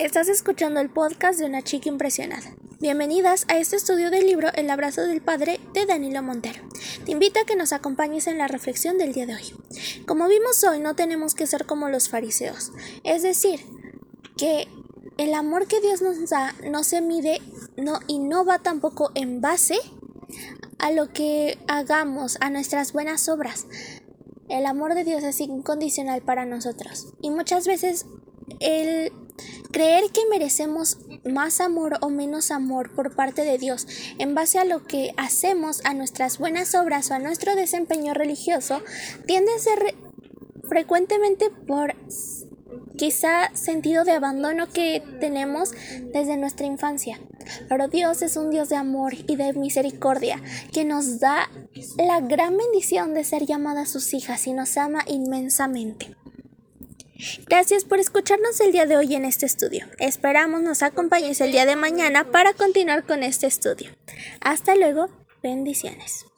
Estás escuchando el podcast de una chica impresionada. Bienvenidas a este estudio del libro El abrazo del padre de Danilo Montero. Te invito a que nos acompañes en la reflexión del día de hoy. Como vimos hoy, no tenemos que ser como los fariseos, es decir, que el amor que Dios nos da no se mide no, y no va tampoco en base a lo que hagamos, a nuestras buenas obras. El amor de Dios es incondicional para nosotros y muchas veces el creer que merecemos más amor o menos amor por parte de Dios en base a lo que hacemos, a nuestras buenas obras o a nuestro desempeño religioso, tiende a ser frecuentemente por quizá sentido de abandono que tenemos desde nuestra infancia. Pero Dios es un Dios de amor y de misericordia que nos da la gran bendición de ser llamadas sus hijas y nos ama inmensamente. Gracias por escucharnos el día de hoy en este estudio. Esperamos nos acompañes el día de mañana para continuar con este estudio. Hasta luego, bendiciones.